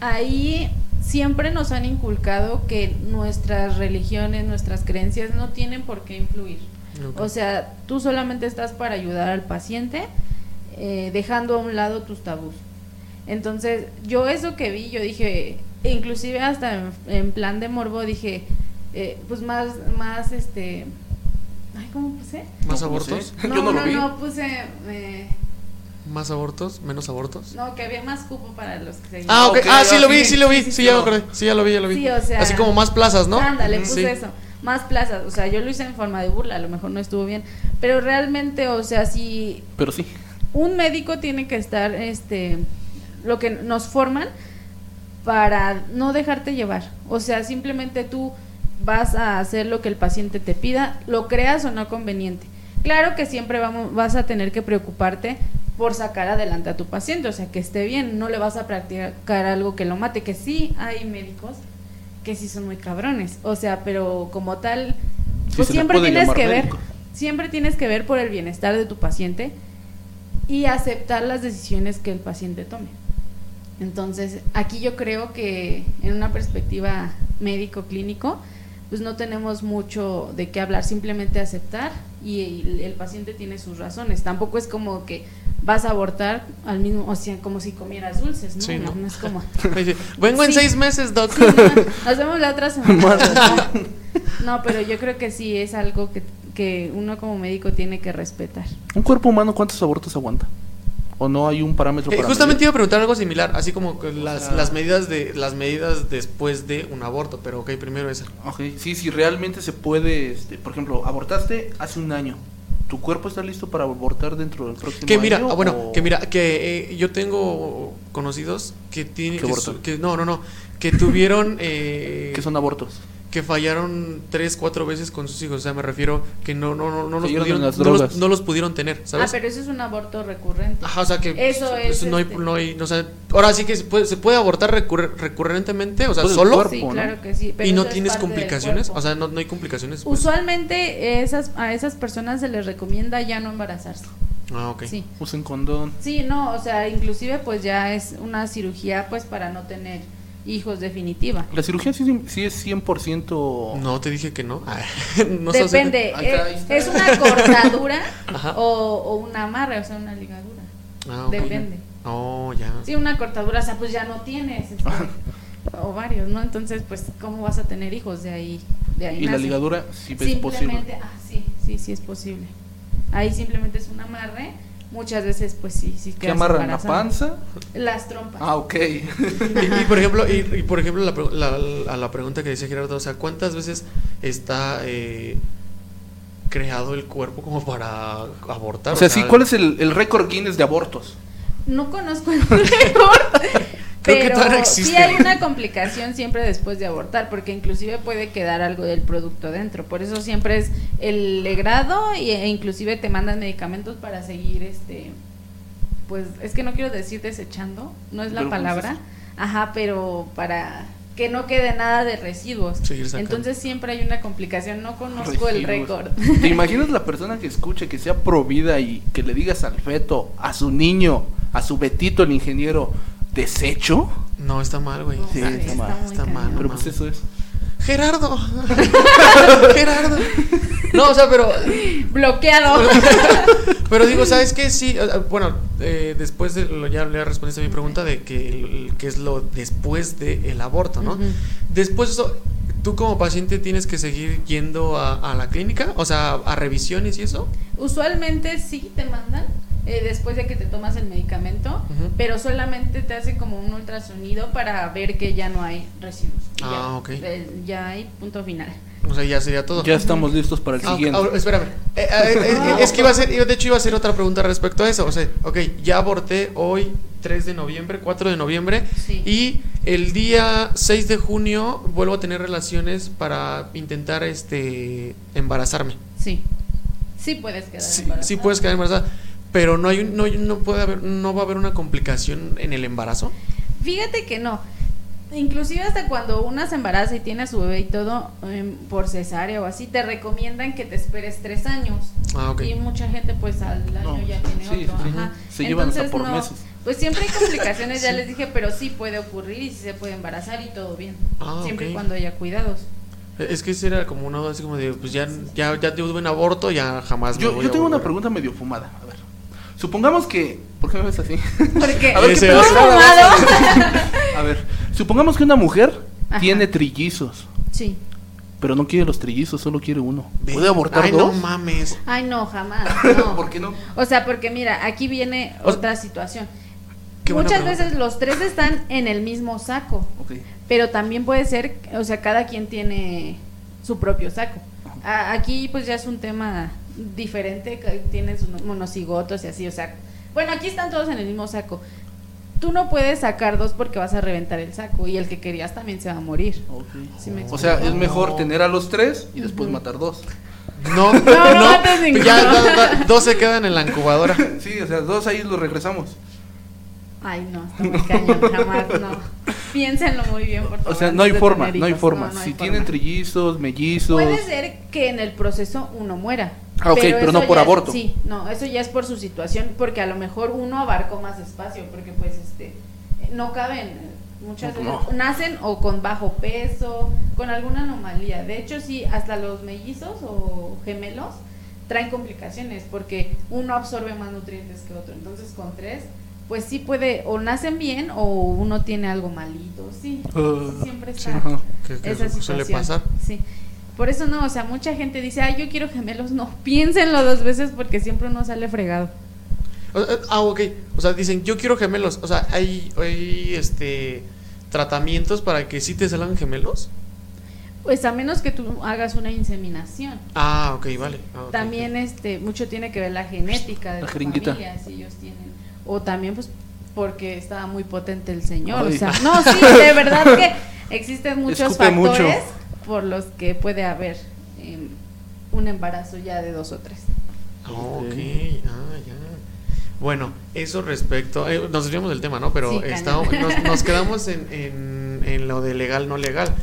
ahí siempre nos han inculcado que nuestras religiones, nuestras creencias no tienen por qué influir. O sea, tú solamente estás para ayudar al paciente, eh, dejando a un lado tus tabús. Entonces, yo eso que vi, yo dije, inclusive hasta en, en plan de morbo, dije, eh, pues más, más, este, ay, ¿cómo puse? ¿Más No, abortos? pues, Yo no lo vi. no, puse, eh, ¿Más abortos? ¿Menos abortos? no, que había más cupo para los que se Ah, ok. ok, Ah, sí lo vi, sí, sí lo vi. sí, Sí, sí, ya me no. acordé. Sí, ya lo vi, ya lo vi. Sí, o sea- Así como más plazas, ¿no? Ándale, puse sí. eso. Más plazas, o sea, yo lo hice en forma de burla, a lo mejor no estuvo bien, pero realmente, o sea, si Pero sí. Un médico tiene que estar, este, lo que nos forman, para no dejarte llevar. O sea, simplemente tú vas a hacer lo que el paciente te pida, lo creas o no conveniente. Claro que siempre vamos, vas a tener que preocuparte por sacar adelante a tu paciente, o sea, que esté bien, no le vas a practicar algo que lo mate, que sí hay médicos que sí son muy cabrones, o sea, pero como tal, pues siempre tienes que ver, siempre tienes que ver por el bienestar de tu paciente y aceptar las decisiones que el paciente tome. Entonces, aquí yo creo que en una perspectiva médico-clínico, pues no tenemos mucho de qué hablar, simplemente aceptar y el, el paciente tiene sus razones. Tampoco es como que vas a abortar al mismo, o sea, como si comieras dulces, ¿no? Sí, no, ¿no? no es como... Vengo en seis meses, doc. Sí, no, nos vemos la otra semana. No, pero yo creo que sí es algo que, que uno como médico tiene que respetar. ¿Un cuerpo humano cuántos abortos aguanta? ¿O no hay un parámetro Eh, para justamente medir? iba a preguntar algo similar, así como las, sea- las medidas de las medidas después de un aborto, pero ok, primero esa. Ok, sí, sí, realmente se puede, este, por ejemplo, abortaste hace un año. ¿Tu cuerpo está listo para abortar dentro del próximo Que mira, año? ah, bueno, o- que mira, que eh, yo tengo conocidos que tienen Que que- no, no, no, que tuvieron eh, que son abortos. Que fallaron tres, cuatro veces con sus hijos, o sea, me refiero que no, no, no, no los pudieron, no los, no los pudieron tener, ¿sabes? Ah, pero eso es un aborto recurrente. Ajá, o sea que Eso es, no hay, este- no hay, no, o sea, ahora sí que se puede, se puede abortar recurre- recurrentemente, o sea, Pues el solo cuerpo, sí, ¿no? claro que sí. pero y no eso es tienes complicaciones, o sea, no, no hay complicaciones. pues. Usualmente esas, a esas personas se les recomienda ya no embarazarse. Ah, ok. Sí. Usen condón. Sí, no, o sea, inclusive pues ya es una cirugía pues para no tener hijos definitiva. La cirugía sí, sí es 100%... No, te dije que no. no Depende, Ahí está, eh, ahí está. es una cortadura o, o un amarre, o sea, una ligadura. Ah. Depende. Oh, ya. Sí, una cortadura, o sea, pues ya no tienes este, ovarios, ¿no? Entonces, pues, ¿cómo vas a tener hijos de ahí? De ahí Y la ligadura sí es posible. Simplemente, ah, sí, sí, sí es posible. Ahí simplemente es un amarre. Muchas veces, pues sí, sí ¿Qué quedas amarran? ¿La panza? Las trompas. Ah, ok. Y, y por ejemplo, y, y por ejemplo la, la, la- a la pregunta que decía Gerardo, o sea, ¿cuántas veces está eh, creado el cuerpo como para abortar? o sea, sí, ¿cuál es el, el récord Guinness de abortos? No conozco el récord. Creo que pero todavía no sí hay una complicación siempre después de abortar, porque inclusive puede quedar algo del producto dentro. Por eso siempre es el legrado y, e inclusive te mandan medicamentos para seguir este pues es que no quiero decir desechando, no es la Pero, palabra. Ajá, pero para que no quede nada de residuos. Entonces siempre hay una complicación, no conozco el récord. ¿Te imaginas la persona que escuche que sea pro vida y que le digas al feto, a su niño, a su Betito, el ingeniero, desecho? No, está mal, güey. No Sí, está mal, está mal, Pero pues eso es. Gerardo. Gerardo. No, o sea, pero Bloqueado. Pero digo, ¿sabes qué? Sí, bueno, eh, después de lo, ya le respondiste a mi pregunta de que, es lo después del aborto, ¿no? Ujú. Después de eso, ¿tú como paciente tienes que seguir yendo a, a la clínica? O sea, a revisiones y eso. Usualmente sí te mandan eh, después de que te tomas el medicamento, pero solamente te hacen como un ultrasonido para ver que ya no hay residuos. Ah, ya, ok. eh, ya hay punto final. O sea, ya sería todo. Ya estamos listos para el Ah, siguiente. ah, espérame. Eh, eh, eh, eh, es que iba a ser, de hecho iba a hacer otra pregunta respecto a eso. O sea, ok, ya aborté hoy 3 de noviembre, 4 de noviembre. Sí. Y el día 6 de junio vuelvo a tener relaciones para intentar este embarazarme. Sí. Sí puedes quedar Sí, embarazada. sí puedes quedar embarazada, pero no hay un- no, no puede haber no va a haber una complicación en el embarazo. Fíjate que no. Inclusive hasta cuando una se embaraza y tiene a su bebé y todo em, por cesárea o así, te recomiendan que te esperes tres años. Ah, ok. Y mucha gente pues al año No, ya tiene sí, otro. sí, ajá. se llevan hasta Entonces, por no, meses. Pues siempre hay complicaciones, ya les dije, pero sí puede ocurrir y sí se puede embarazar y todo bien. Ah, siempre y cuando haya cuidados. Es que ese era como una duda así como de pues ya ya ya tuve un aborto, ya jamás me Yo, voy yo a tengo una volver. pregunta medio fumada. A ver. Supongamos que. ¿Por qué me ves así? Porque A ver, ¿qué a pedo? fumado. A ver. Supongamos que una mujer Ajá. tiene trillizos, Sí. pero no quiere los trillizos, solo quiere uno. ¿Puede abortar Ay, dos? no mames. Ay, no, jamás. No. ¿Por qué no? O sea, porque mira, aquí viene O- otra situación. Muchas veces los tres están en el mismo saco, Ok. pero también puede ser, o sea, cada quien tiene su propio saco. A- aquí pues ya es un tema diferente, que tienen sus monocigotos y así, o sea, bueno, aquí están todos en el mismo saco. tú no puedes sacar dos porque vas a reventar el saco y el que querías también se va a morir. Ok. ¿Sí me O sea, es mejor tener a los tres y después matar dos. No, no no, ya, dos se quedan en la incubadora. Sí, o sea, dos ahí los regresamos. Ay, no, está muy cañón, jamás, no. Piénsenlo muy bien, por favor. O sea, no hay forma, no hay forma. No, no hay si forma. tienen trillizos, mellizos. Puede ser que en el proceso uno muera. Ah, ok, pero no por es- aborto. sí, no, eso ya es por su situación, porque a lo mejor uno abarcó más espacio, porque pues este no caben. Muchas veces no. nacen o con bajo peso, con alguna anomalía. De hecho, sí, hasta los mellizos o gemelos traen complicaciones, porque uno absorbe más nutrientes que otro. Entonces, con tres, pues sí puede, o nacen bien o uno tiene algo malito. Sí, Ah, siempre sí, está ajá. Que, que esa su- situación. suele pasar. Sí. Por eso no, o sea, mucha gente dice, ay, yo quiero gemelos. No, piénsenlo dos veces porque siempre uno sale fregado. O- eh, Ah, ok. O sea, dicen, yo quiero gemelos. O sea, hay, hay este tratamientos para que sí te salgan gemelos. Pues a menos que tú hagas una inseminación. Ah, ok, vale. Ah, También este mucho tiene que ver la genética de La la familia, si ellos tienen. O también pues porque estaba muy potente el señor, Ay. o sea, no, sí, de verdad que existen muchos Escupe mucho. factores por los que puede haber em, un embarazo ya de dos o tres. Ok, ah, ya. Bueno, eso respecto. eh, nos desviamos del tema, ¿no? Pero Sí, estamos- nos, nos quedamos en, en, en lo de legal, no legal.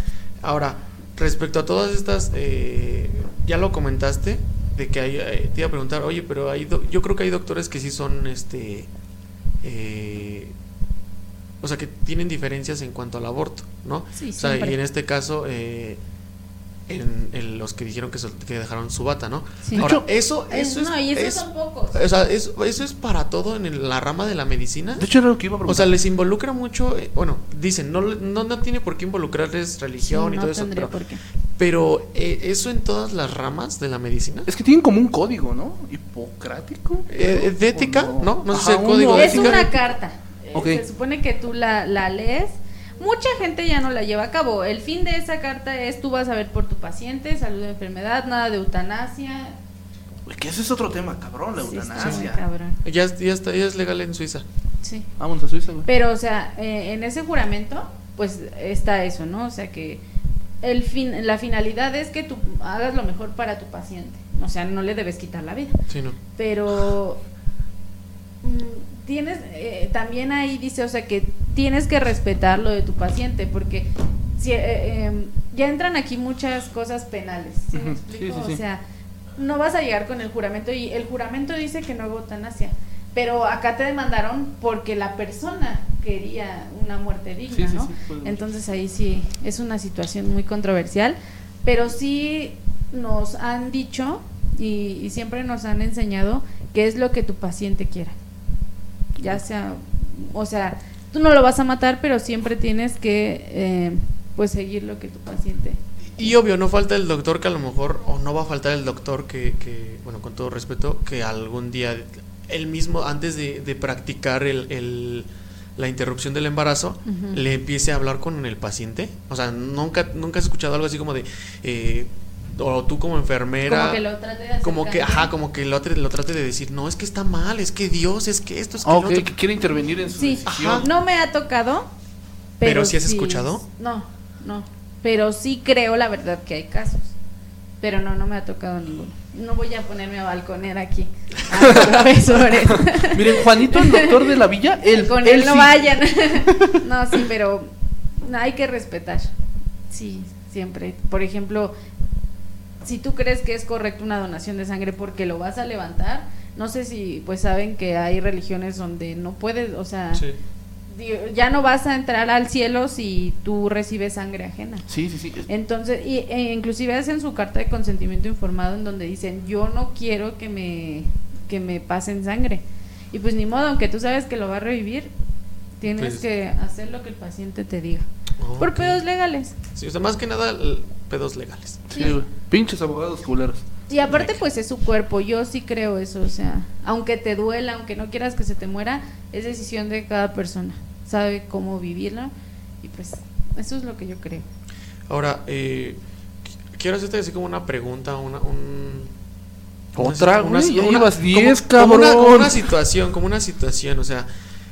Ahora, respecto a todas estas. eh, ya lo comentaste. De que hay. eh, te iba a preguntar, oye, pero hay. do- yo creo que hay doctores que sí son. Este. Eh, o sea, que tienen diferencias en cuanto al aborto, ¿no? Sí, O sea, siempre. y en este caso. eh, en, en los que dijeron que, sol- que dejaron su bata, ¿no? Sí. Ahora, eso, Es- eso es, no, y esos es- son pocos. o sea, eso, eso es para todo en la rama de la medicina. De hecho, era lo que iba a O preguntar. sea, les involucra mucho, eh, bueno, dicen, no, le- no, no tiene por qué involucrarles Sí, religión y no todo eso, tendría pero, por qué. Pero eh, eso en todas las ramas de la medicina. Es que tienen como un código, ¿no? Hipocrático. Eh, ¿de ética? ¿O No, no sé si Ajá, el código uno- de Es una carta. Eh. Se supone que tú la, la lees. Mucha gente ya no la lleva a cabo. El fin de esa carta es tú vas a ver por tu paciente, salud de enfermedad, nada de eutanasia. Uy, Que ese es otro tema, cabrón, la Sí, está muy eutanasia. cabrón. Ya, es- ya, está, ya es legal en Suiza. Sí. Vámonos a Suiza, güey. Pero, o sea, eh, en ese juramento, pues está eso, ¿no? O sea que el fin, la finalidad es que tú hagas lo mejor para tu paciente. O sea, no le debes quitar la vida. Sí, no. pero mm, tienes eh, también ahí dice o sea que tienes que respetar lo de tu paciente porque si, eh, em, ya entran aquí muchas cosas penales ¿sí me explico? sí, sí, sí. o sea no vas a llegar con el juramento y el juramento dice que no hago eutanasia pero acá te demandaron porque la persona quería una muerte digna Sí, sí, no sí, pues, entonces ahí sí es una situación muy controversial pero sí nos han dicho y, y siempre nos han enseñado qué es lo que tu paciente quiera. Ya sea, o sea, tú no lo vas a matar, pero siempre tienes que eh, pues seguir lo que tu paciente. Y obvio, no falta el doctor que a lo mejor, o no va a faltar el doctor que, que bueno, con todo respeto, que algún día él mismo, antes de, de practicar el, el- la interrupción del embarazo, le empiece a hablar con el paciente. O sea, nunca, nunca has escuchado algo así como de, eh, o tú como enfermera, Como que lo trate de hacer como que, ajá, como que lo, lo trate de decir, no, es que está mal, es que Dios, es que esto, es que Ah, lo ok, otro". que quiere intervenir en su Sí, decisión. no me ha tocado. ¿Pero Pero, sí has escuchado? No, no. Pero sí creo la verdad que hay casos. Pero no, no me ha tocado ninguno. No voy a ponerme a balconer aquí. a profesores. Miren, Juanito, el doctor de la villa, él, Con él no sí. vayan. no, sí, pero hay que respetar. Sí, siempre. Por ejemplo, si tú crees que es correcto una donación de sangre porque lo vas a levantar, no sé si pues saben que hay religiones donde no puedes, o sea, Sí. Ya no vas a entrar al cielo si tú recibes sangre ajena. Sí, sí, sí. Entonces, y, e inclusive hacen su carta de consentimiento informado en donde dicen, yo no quiero que me, que me pasen sangre. Y pues ni modo, aunque tú sabes que lo va a revivir, tienes Pues- que hacer lo que el paciente te diga. Por pedos legales. Sí, o sea, más que nada, pedos legales. Sí. Pinches abogados culeros. Y aparte pues es su cuerpo, yo sí creo eso, o sea, aunque te duela, aunque no quieras que se te muera, es decisión de cada persona, sabe cómo vivirlo y pues eso es lo que yo creo. Ahora, eh, qu- quiero hacerte así como una pregunta, una, un... Otra, una- güey, ya una- llevas como- 10, como una, como cabrón. una situación, como una situación, o sea,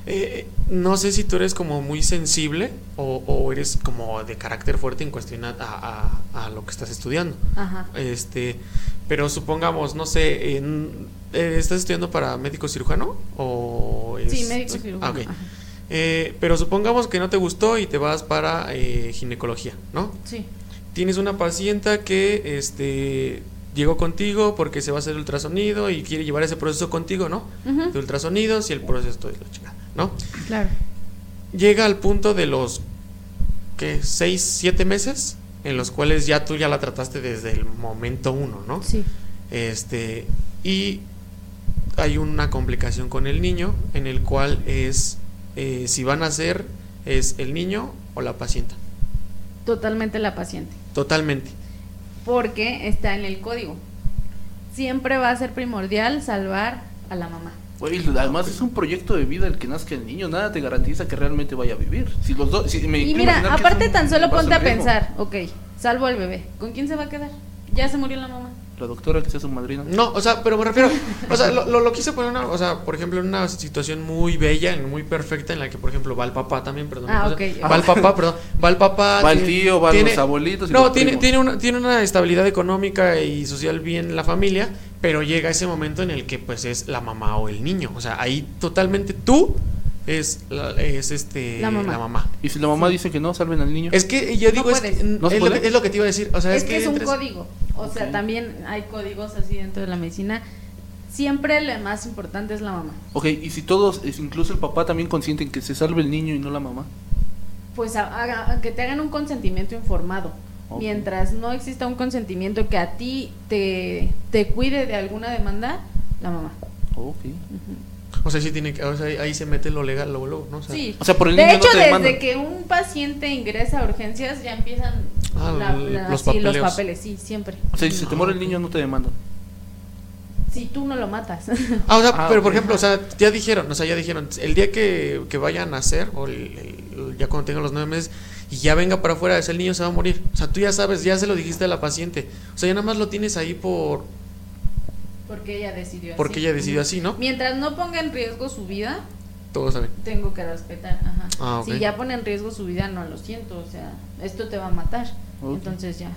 Eh, no sé si tú eres como muy sensible o, o eres como de carácter fuerte en cuestión a, a- a lo que estás estudiando. Ajá. Este, pero supongamos, no sé, en- eh, ¿estás estudiando para médico cirujano o es- Sí, médico cirujano. Ah, ok. ajá. Eh, pero supongamos que no te gustó y te vas para eh, ginecología, ¿no? Sí. Tienes una paciente que este llegó contigo porque se va a hacer ultrasonido y quiere llevar ese proceso contigo, ¿no? Ujú. De ultrasonidos y el proceso es la chingada, ¿no? Claro. Llega al punto de los ¿qué? 6, 7 meses en los cuales ya tú ya la trataste desde el momento uno, ¿no? Sí. Este, y hay una complicación con el niño en el cual es eh, si van a ser es el niño o la paciente. Totalmente la paciente. Totalmente. Porque está en el código. Siempre va a ser primordial salvar a la mamá. Güey, además es un proyecto de vida el que nazca el niño, nada te garantiza que realmente vaya a vivir. Si los dos, si me Y mira, aparte tan solo ponte a pensar, ok, salvo al bebé. ¿Con quién se va a quedar? Ya se murió la mamá. La doctora que sea su madrina. No, o sea, pero me refiero, o sea, lo, lo, lo quise poner, una, o sea, por ejemplo, en una situación muy bella, muy perfecta, en la que, por ejemplo, va el papá también, perdón. Ah, o sea, ok. Va el papá, perdón, va el papá. Va el tío, van tiene- los abuelitos y No, los tiene, tiene, una, tiene una estabilidad económica y social bien la familia, pero llega ese momento en el que, pues, es la mamá o el niño. O sea, ahí totalmente tú es, la- es este, La mamá. Y si la mamá dice que no, salven al niño. Es que yo No digo, es, puedes. que- ¿No es, lo que, es lo que te iba a decir. O sea, es, que, es un código. O sea, también hay códigos así dentro de la medicina. Siempre lo más importante es la mamá. Ok, y si todos, incluso el papá también consienten que se salve el niño y no la mamá. Pues a- haga- que te hagan un consentimiento informado. Mientras no exista un consentimiento que a ti te, te cuide de alguna demanda, la mamá. Ok. O sea, sí tiene que, o sea, ahí se mete lo legal luego, luego, ¿no? O sea, Sí. O sea, por el de niño hecho, no te desde que un paciente ingresa a urgencias ya empiezan Ah, la- l- la- los sí, los papeleos. papeles, sí, siempre. O sea, si se te Ah, muere el ok. niño no te demandan. Si tú no lo matas. Ah, o sea, Ah, pero por ejemplo, o sea, ya dijeron, o sea, ya dijeron, el día que, que vayan a nacer, o el- el- ya cuando tengan los nueve meses, y ya venga para afuera, ese niño se va a morir. O sea, tú ya sabes, ya se lo dijiste a la paciente. O sea, ya nada más lo tienes ahí por Porque ella decidió así. porque ella decidió así, ¿no? Mientras no ponga en riesgo su vida, Saben. tengo que respetar. Ajá. Ah. Si ya pone en riesgo su vida, no lo siento. O sea, esto te va a matar. Entonces ya,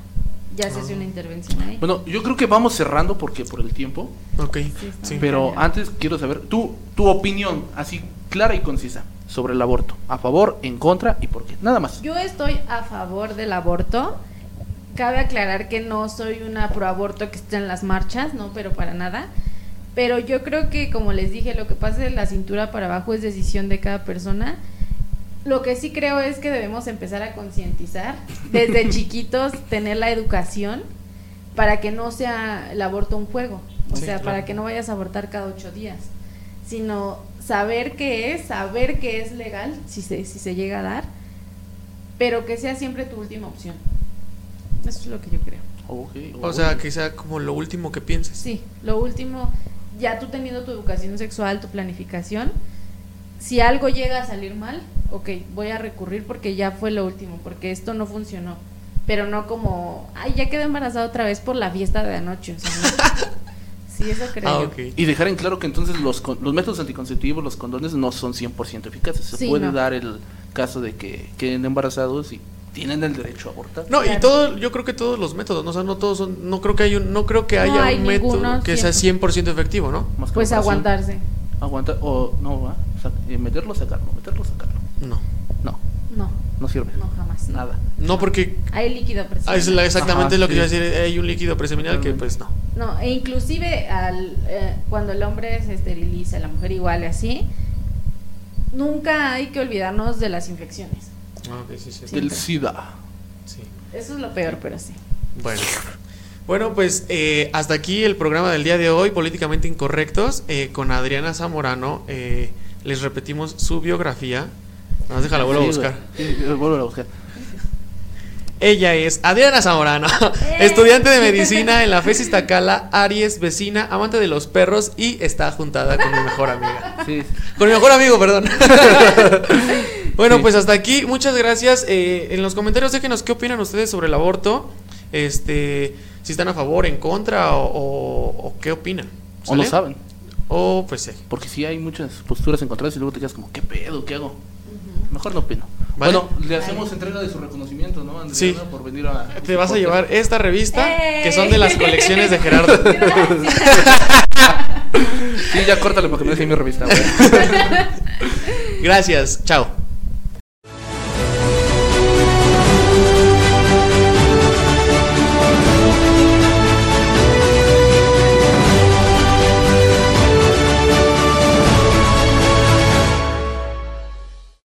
ya se hace Ah. una intervención ahí. Bueno, yo creo que vamos cerrando porque por el tiempo. Ok, Sí, sí. Pero antes quiero saber tu, tu opinión, así clara y concisa, sobre el aborto. A favor, en contra y por qué. Nada más. Yo estoy a favor del aborto. Cabe aclarar que no soy una pro aborto que esté en las marchas, no, pero para nada. Pero yo creo que, como les dije, lo que pasa de la cintura para abajo es decisión de cada persona. Lo que sí creo es que debemos empezar a concientizar desde chiquitos, tener la educación para que no sea el aborto un juego. O Sí, sea, claro. para que no vayas a abortar cada ocho días, sino saber qué es, saber que es legal, si se, si se llega a dar, pero que sea siempre tu última opción. Eso es lo que yo creo. O sea, que sea como lo último que pienses. Sí, lo último, ya tú teniendo tu educación sexual, tu planificación, si algo llega a salir mal, ok, voy a recurrir porque ya fue lo último, porque esto no funcionó. Pero no como, ay, ya quedé embarazada otra vez por la fiesta de anoche. o sea, no. Sí, eso creo Ah. Y dejar en claro que entonces los, con- los métodos anticonceptivos, los condones, no son 100% eficaces. Se Sí, puede no. dar el caso de que queden embarazados y tienen el derecho a abortar. No, y todo, yo creo que todos los métodos, ¿no? o sea, no todos son, no creo que hay un, no creo que No haya hay un método que sea 100% efectivo, ¿no? Más que Pues aguantarse. Aguantar, o no, ¿va? Sac- eh, meterlo, sacarlo, meterlo, sacarlo. No. No, No, no sirve. no jamás. Nada. No, porque Hay líquido ah, la- exactamente Ajá, lo que sí. iba a decir, hay un líquido preseminal que pues no. No, e inclusive al, eh, cuando el hombre se esteriliza, la mujer igual y así, nunca hay que olvidarnos de las infecciones. Ah, ok, sí, sí, sí. Del SIDA. Sí. Eso es lo peor, pero sí. Bueno. Bueno, pues eh, hasta aquí el programa del día de hoy, Políticamente Incorrectos, eh, con Adriana Zamorano. eh, les repetimos su biografía. Nos déjala, vuelvo a buscar. vuelvo a buscar. Ella es Adriana Zamorano, ¡Eh! estudiante de medicina en la FES Iztacala, Aries, vecina, amante de los perros y está juntada con mi mejor amiga. Sí. Con mi mejor amigo, perdón. bueno, Sí. pues hasta aquí, muchas gracias. Eh, en los comentarios déjenos qué opinan ustedes sobre el aborto. Este, si están a favor, en contra o, o- o qué opinan. O no saben. O pues sí. Porque sí hay muchas posturas encontradas y luego te quedas como, ¿qué pedo? ¿Qué hago? Mejor no opino. Vale. Bueno, le hacemos entrega de su reconocimiento, ¿no, Andrea? Sí. Por venir a. Te vas a llevar esta revista, que son de las colecciones de Gerardo. Sí, ya córtale porque me deje mi revista, güey. Gracias, chao.